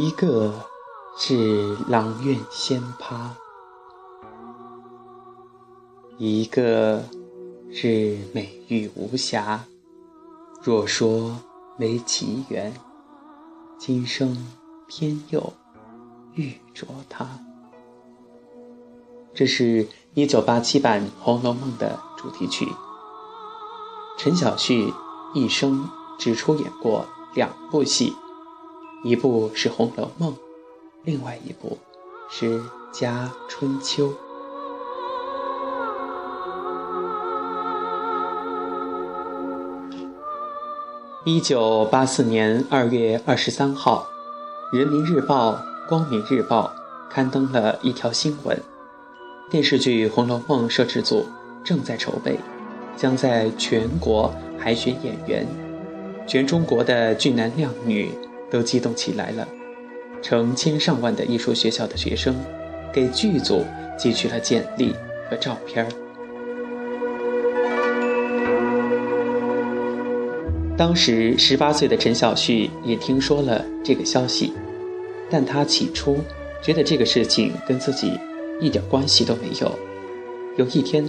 一个是阆苑仙葩，一个是美玉无瑕。若说没奇缘，今生偏又遇着他。这是一九八七版《红楼梦》的主题曲。陈小旭一生只出演过两部戏，一部是《红楼梦》，另外一部是《家春秋》。一九八四年二月二十三号，《人民日报》《光明日报》刊登了一条新闻：电视剧《红楼梦》摄制组正在筹备，将在全国海选演员，全中国的俊男靓女都激动起来了。成千上万的艺术学校的学生给剧组寄去了简历和照片。当时十八岁的陈小旭也听说了这个消息，但他起初觉得这个事情跟自己一点关系都没有。有一天，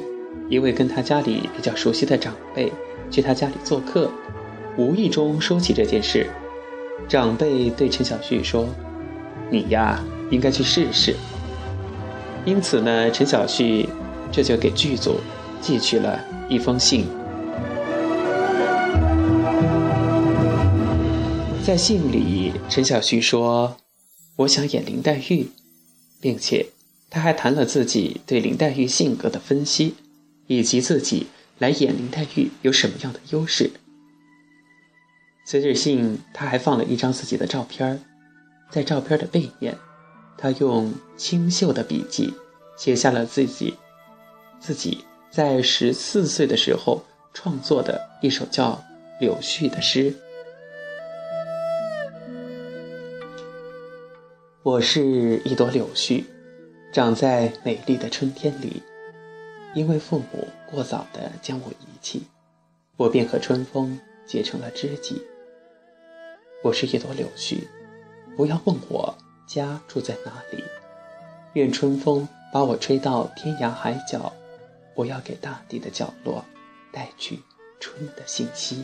一位跟他家里比较熟悉的长辈去他家里做客，无意中说起这件事，长辈对陈小旭说：“你呀，应该去试试。”因此呢，陈小旭这就给剧组寄去了一封信。在信里，陈小旭说：“我想演林黛玉，并且他还谈了自己对林黛玉性格的分析，以及自己来演林黛玉有什么样的优势。”随着信，他还放了一张自己的照片在照片的背面，他用清秀的笔迹写下了自己自己在十四岁的时候创作的一首叫《柳絮》的诗。我是一朵柳絮，长在美丽的春天里。因为父母过早的将我遗弃，我便和春风结成了知己。我是一朵柳絮，不要问我家住在哪里。愿春风把我吹到天涯海角，我要给大地的角落带去春的信息。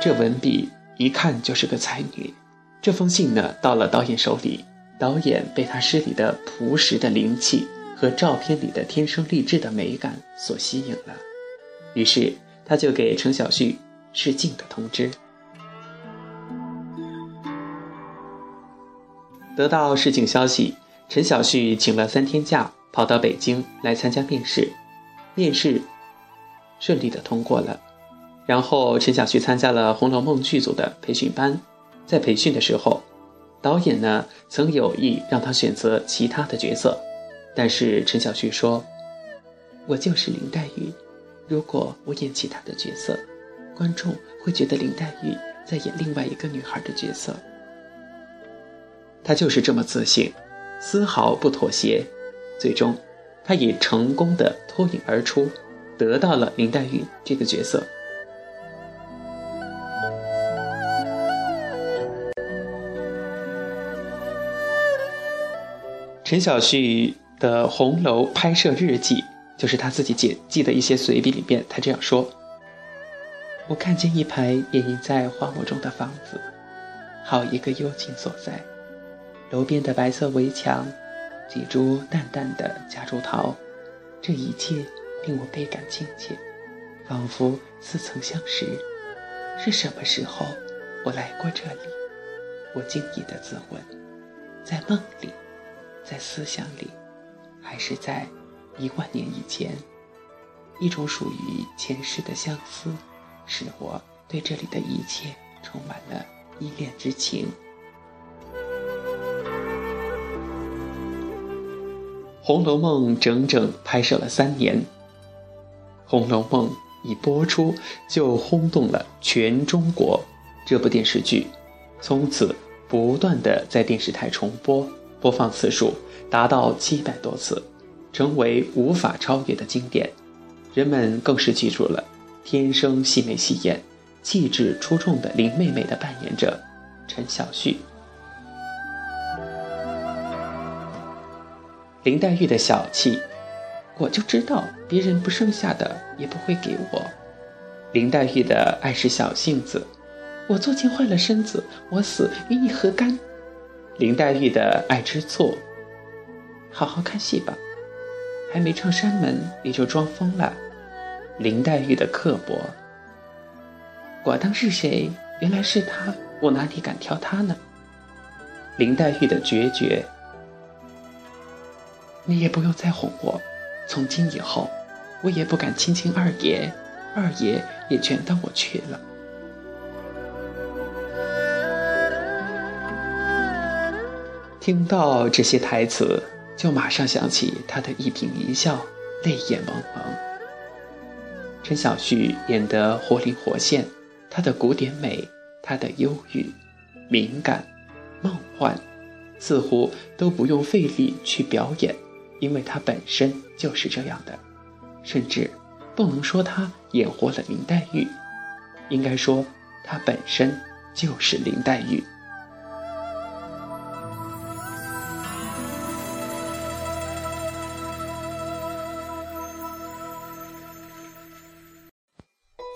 这文笔。一看就是个才女。这封信呢，到了导演手里，导演被他诗里的朴实的灵气和照片里的天生丽质的美感所吸引了，于是他就给陈小旭试镜的通知。得到试镜消息，陈小旭请了三天假，跑到北京来参加面试，面试顺利的通过了。然后陈小旭参加了《红楼梦》剧组的培训班，在培训的时候，导演呢曾有意让他选择其他的角色，但是陈小旭说：“我就是林黛玉，如果我演其他的角色，观众会觉得林黛玉在演另外一个女孩的角色。”她就是这么自信，丝毫不妥协，最终，她也成功的脱颖而出，得到了林黛玉这个角色。陈小旭的《红楼》拍摄日记，就是他自己记记的一些随笔里边，他这样说：“我看见一排掩映在花木中的房子，好一个幽静所在。楼边的白色围墙，几株淡淡的夹竹桃，这一切令我倍感亲切，仿佛似曾相识。是什么时候我来过这里？我惊异的自问，在梦里。”在思想里，还是在一万年以前，一种属于前世的相思，使我对这里的一切充满了依恋之情。《红楼梦》整整拍摄了三年，《红楼梦》一播出就轰动了全中国。这部电视剧从此不断的在电视台重播。播放次数达到七百多次，成为无法超越的经典。人们更是记住了天生细眉细眼、气质出众的林妹妹的扮演者陈小旭。林黛玉的小气，我就知道别人不剩下的也不会给我。林黛玉的爱是小性子，我做贱坏了身子，我死与你何干？林黛玉的爱吃醋，好好看戏吧，还没唱山门你就装疯了。林黛玉的刻薄，我当是谁？原来是他，我哪里敢挑他呢？林黛玉的决绝。你也不用再哄我，从今以后，我也不敢亲亲二爷，二爷也全当我去了。听到这些台词，就马上想起他的一颦一笑，泪眼蒙蒙。陈小旭演得活灵活现，他的古典美，他的忧郁、敏感、梦幻，似乎都不用费力去表演。因为他本身就是这样的，甚至不能说他演活了林黛玉，应该说他本身就是林黛玉。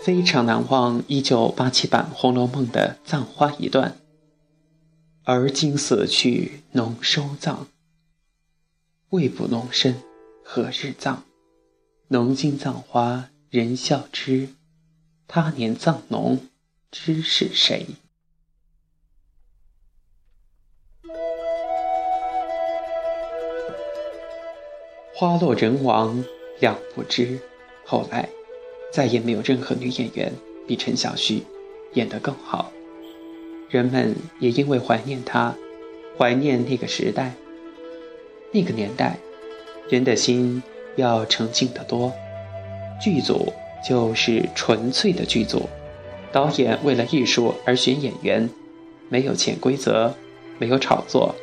非常难忘一九八七版《红楼梦》的葬花一段：“而今死去浓收葬。”未卜侬身，何日葬？侬今葬花人笑痴，他年葬侬知是谁？花落人亡两不知。后来，再也没有任何女演员比陈小旭演得更好。人们也因为怀念她，怀念那个时代。那个年代，人的心要澄净得多。剧组就是纯粹的剧组，导演为了艺术而选演员，没有潜规则，没有炒作。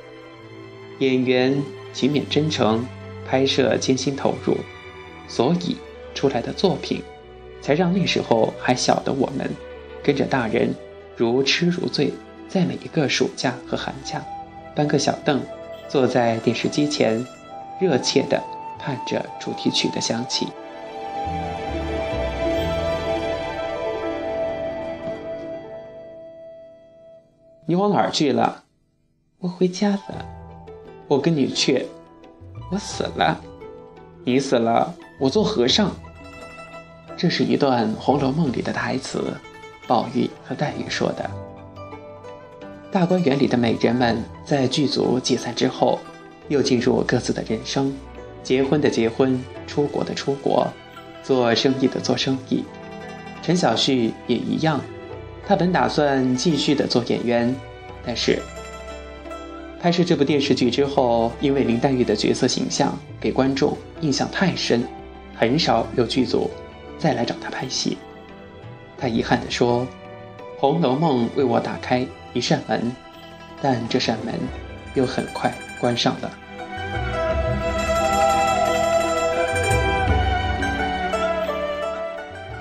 演员勤勉真诚，拍摄艰辛投入，所以出来的作品，才让那时候还小的我们，跟着大人如痴如醉，在每一个暑假和寒假，搬个小凳。坐在电视机前，热切地盼着主题曲的响起。你往哪儿去了？我回家了。我跟你去。我死了。你死了，我做和尚。这是一段《红楼梦》里的台词，宝玉和黛玉说的。大观园里的美人们在剧组解散之后，又进入各自的人生，结婚的结婚，出国的出国，做生意的做生意。陈小旭也一样，他本打算继续的做演员，但是拍摄这部电视剧之后，因为林黛玉的角色形象给观众印象太深，很少有剧组再来找他拍戏。他遗憾地说：“《红楼梦》为我打开。”一扇门，但这扇门又很快关上了。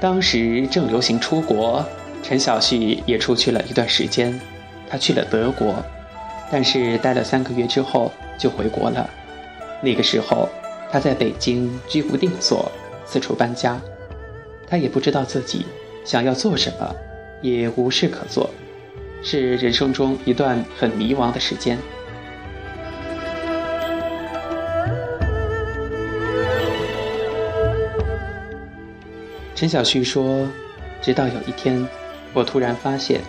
当时正流行出国，陈小旭也出去了一段时间。他去了德国，但是待了三个月之后就回国了。那个时候，他在北京居无定所，四处搬家。他也不知道自己想要做什么，也无事可做。是人生中一段很迷茫的时间。陈小旭说：“直到有一天，我突然发现，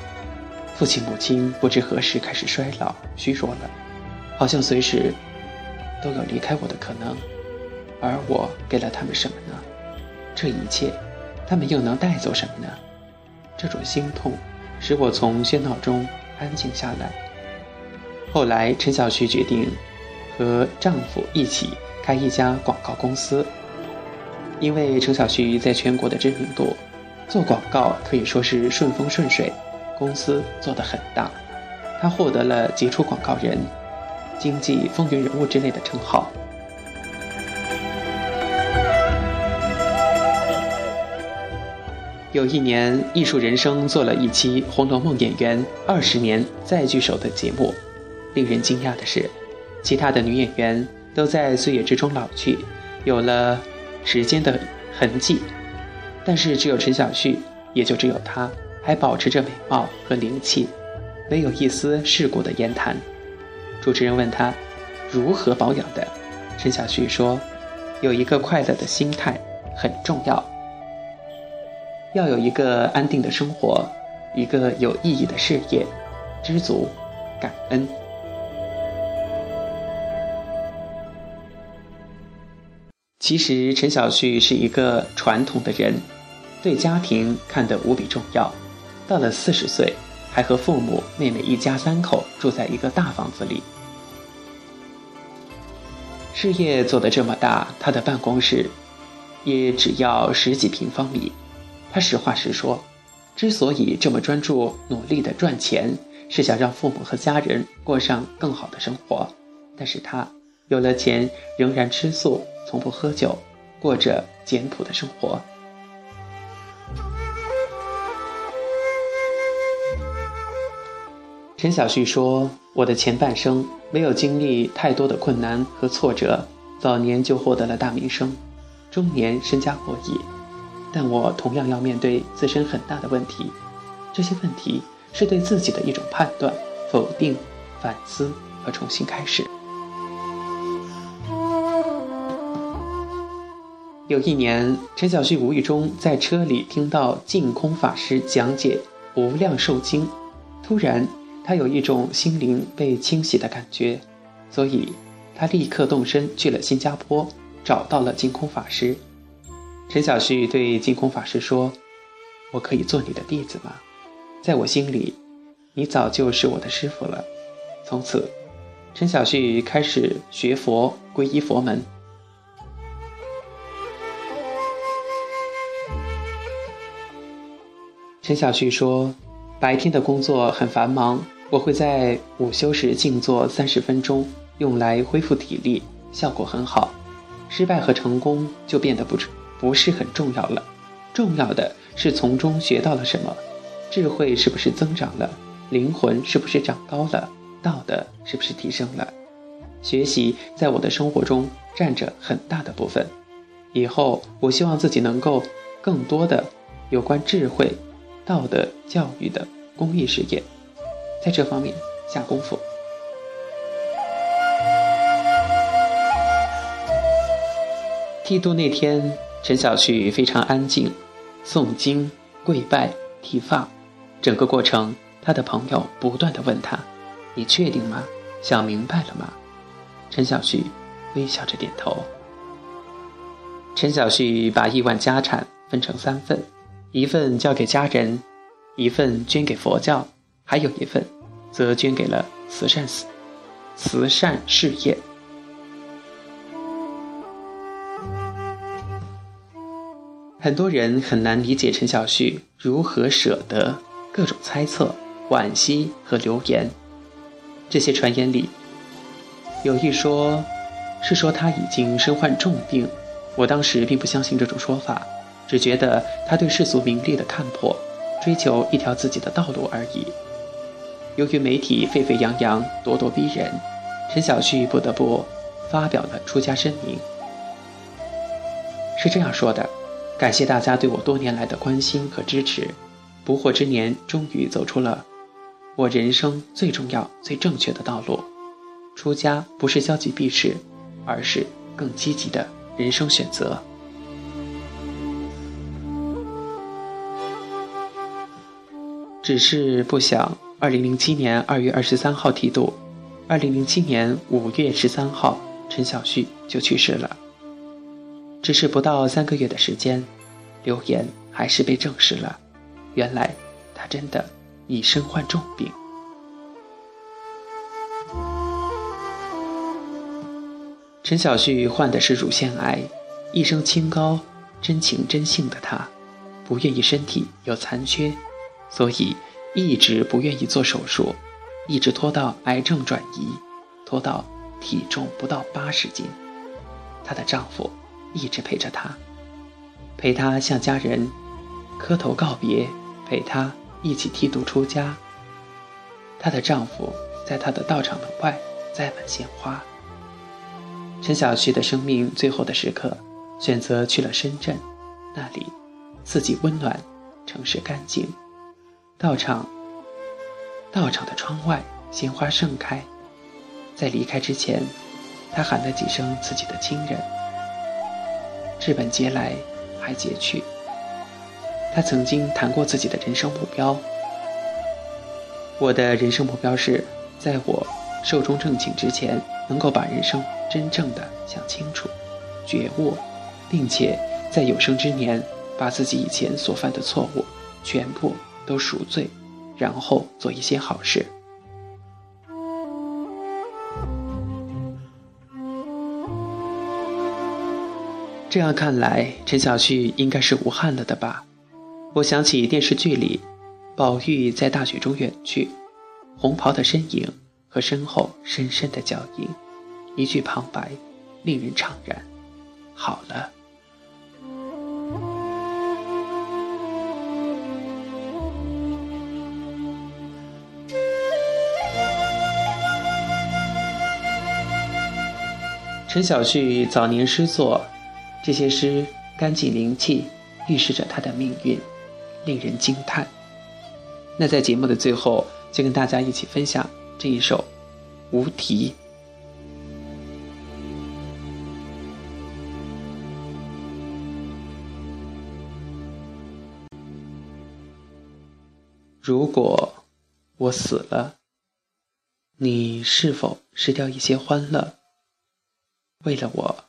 父亲母亲不知何时开始衰老、虚弱了，好像随时都有离开我的可能。而我给了他们什么呢？这一切，他们又能带走什么呢？这种心痛。”使我从喧闹中安静下来。后来，陈小旭决定和丈夫一起开一家广告公司。因为陈小旭在全国的知名度，做广告可以说是顺风顺水，公司做得很大。他获得了杰出广告人、经济风云人物之类的称号。有一年，艺术人生做了一期《红楼梦》演员二十年再聚首的节目。令人惊讶的是，其他的女演员都在岁月之中老去，有了时间的痕迹，但是只有陈小旭，也就只有她，还保持着美貌和灵气，没有一丝世故的言谈。主持人问他如何保养的，陈小旭说：“有一个快乐的心态很重要。”要有一个安定的生活，一个有意义的事业，知足，感恩。其实陈小旭是一个传统的人，对家庭看得无比重要。到了四十岁，还和父母、妹妹一家三口住在一个大房子里。事业做得这么大，他的办公室也只要十几平方米。他实话实说，之所以这么专注努力的赚钱，是想让父母和家人过上更好的生活。但是他有了钱，仍然吃素，从不喝酒，过着简朴的生活。陈小旭说：“我的前半生没有经历太多的困难和挫折，早年就获得了大名声，中年身家过亿。”但我同样要面对自身很大的问题，这些问题是对自己的一种判断、否定、反思和重新开始。有一年，陈小旭无意中在车里听到净空法师讲解《无量寿经》，突然他有一种心灵被清洗的感觉，所以他立刻动身去了新加坡，找到了净空法师。陈小旭对净空法师说：“我可以做你的弟子吗？在我心里，你早就是我的师傅了。”从此，陈小旭开始学佛，皈依佛门。陈小旭说：“白天的工作很繁忙，我会在午休时静坐三十分钟，用来恢复体力，效果很好。失败和成功就变得不重。”不是很重要了，重要的是从中学到了什么，智慧是不是增长了，灵魂是不是长高了，道德是不是提升了？学习在我的生活中占着很大的部分，以后我希望自己能够更多的有关智慧、道德教育的公益事业，在这方面下功夫。剃度那天。陈小旭非常安静，诵经、跪拜、剃发，整个过程，他的朋友不断的问他：“你确定吗？想明白了吗？”陈小旭微笑着点头。陈小旭把亿万家产分成三份，一份交给家人，一份捐给佛教，还有一份，则捐给了慈善慈慈善事业。很多人很难理解陈小旭如何舍得，各种猜测、惋惜和流言。这些传言里，有一说是说他已经身患重病。我当时并不相信这种说法，只觉得他对世俗名利的看破，追求一条自己的道路而已。由于媒体沸沸扬扬、咄咄逼人，陈小旭不得不发表了出家声明。是这样说的。感谢大家对我多年来的关心和支持，不惑之年终于走出了我人生最重要、最正确的道路。出家不是消极避世，而是更积极的人生选择。只是不想，二零零七年二月二十三号剃度，二零零七年五月十三号，陈小旭就去世了。只是不到三个月的时间，流言还是被证实了。原来他真的已身患重病。陈小旭患的是乳腺癌，一生清高、真情真性的他，不愿意身体有残缺，所以一直不愿意做手术，一直拖到癌症转移，拖到体重不到八十斤。她的丈夫。一直陪着他，陪他向家人磕头告别，陪她一起剃度出家。她的丈夫在她的道场门外栽满鲜花。陈小旭的生命最后的时刻，选择去了深圳，那里四季温暖，城市干净。道场，道场的窗外鲜花盛开。在离开之前，他喊了几声自己的亲人。日本劫来，还劫去。他曾经谈过自己的人生目标。我的人生目标是，在我寿终正寝之前，能够把人生真正的想清楚、觉悟，并且在有生之年，把自己以前所犯的错误全部都赎罪，然后做一些好事。这样看来，陈小旭应该是无憾了的吧？我想起电视剧里，宝玉在大雪中远去，红袍的身影和身后深深的脚印，一句旁白，令人怅然。好了，陈小旭早年诗作。这些诗干净灵气，预示着他的命运，令人惊叹。那在节目的最后，就跟大家一起分享这一首《无题》。如果我死了，你是否失掉一些欢乐？为了我，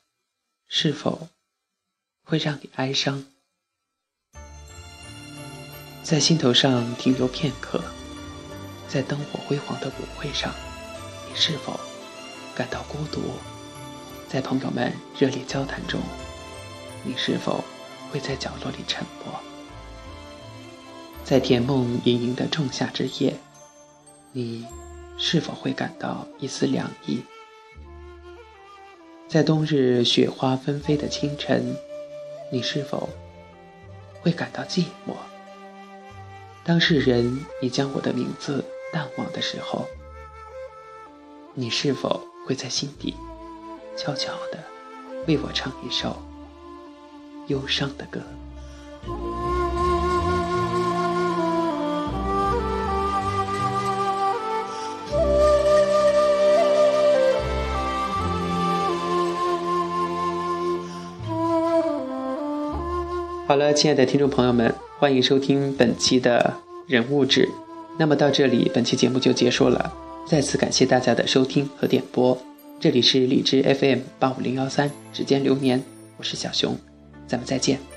是否？会让你哀伤，在心头上停留片刻，在灯火辉煌的舞会上，你是否感到孤独？在朋友们热烈交谈中，你是否会在角落里沉默？在甜梦盈盈的仲夏之夜，你是否会感到一丝凉意？在冬日雪花纷飞的清晨。你是否会感到寂寞？当世人已将我的名字淡忘的时候，你是否会在心底悄悄地为我唱一首忧伤的歌？好了，亲爱的听众朋友们，欢迎收听本期的人物志。那么到这里，本期节目就结束了。再次感谢大家的收听和点播。这里是荔枝 FM 八五零幺三，指尖流年，我是小熊，咱们再见。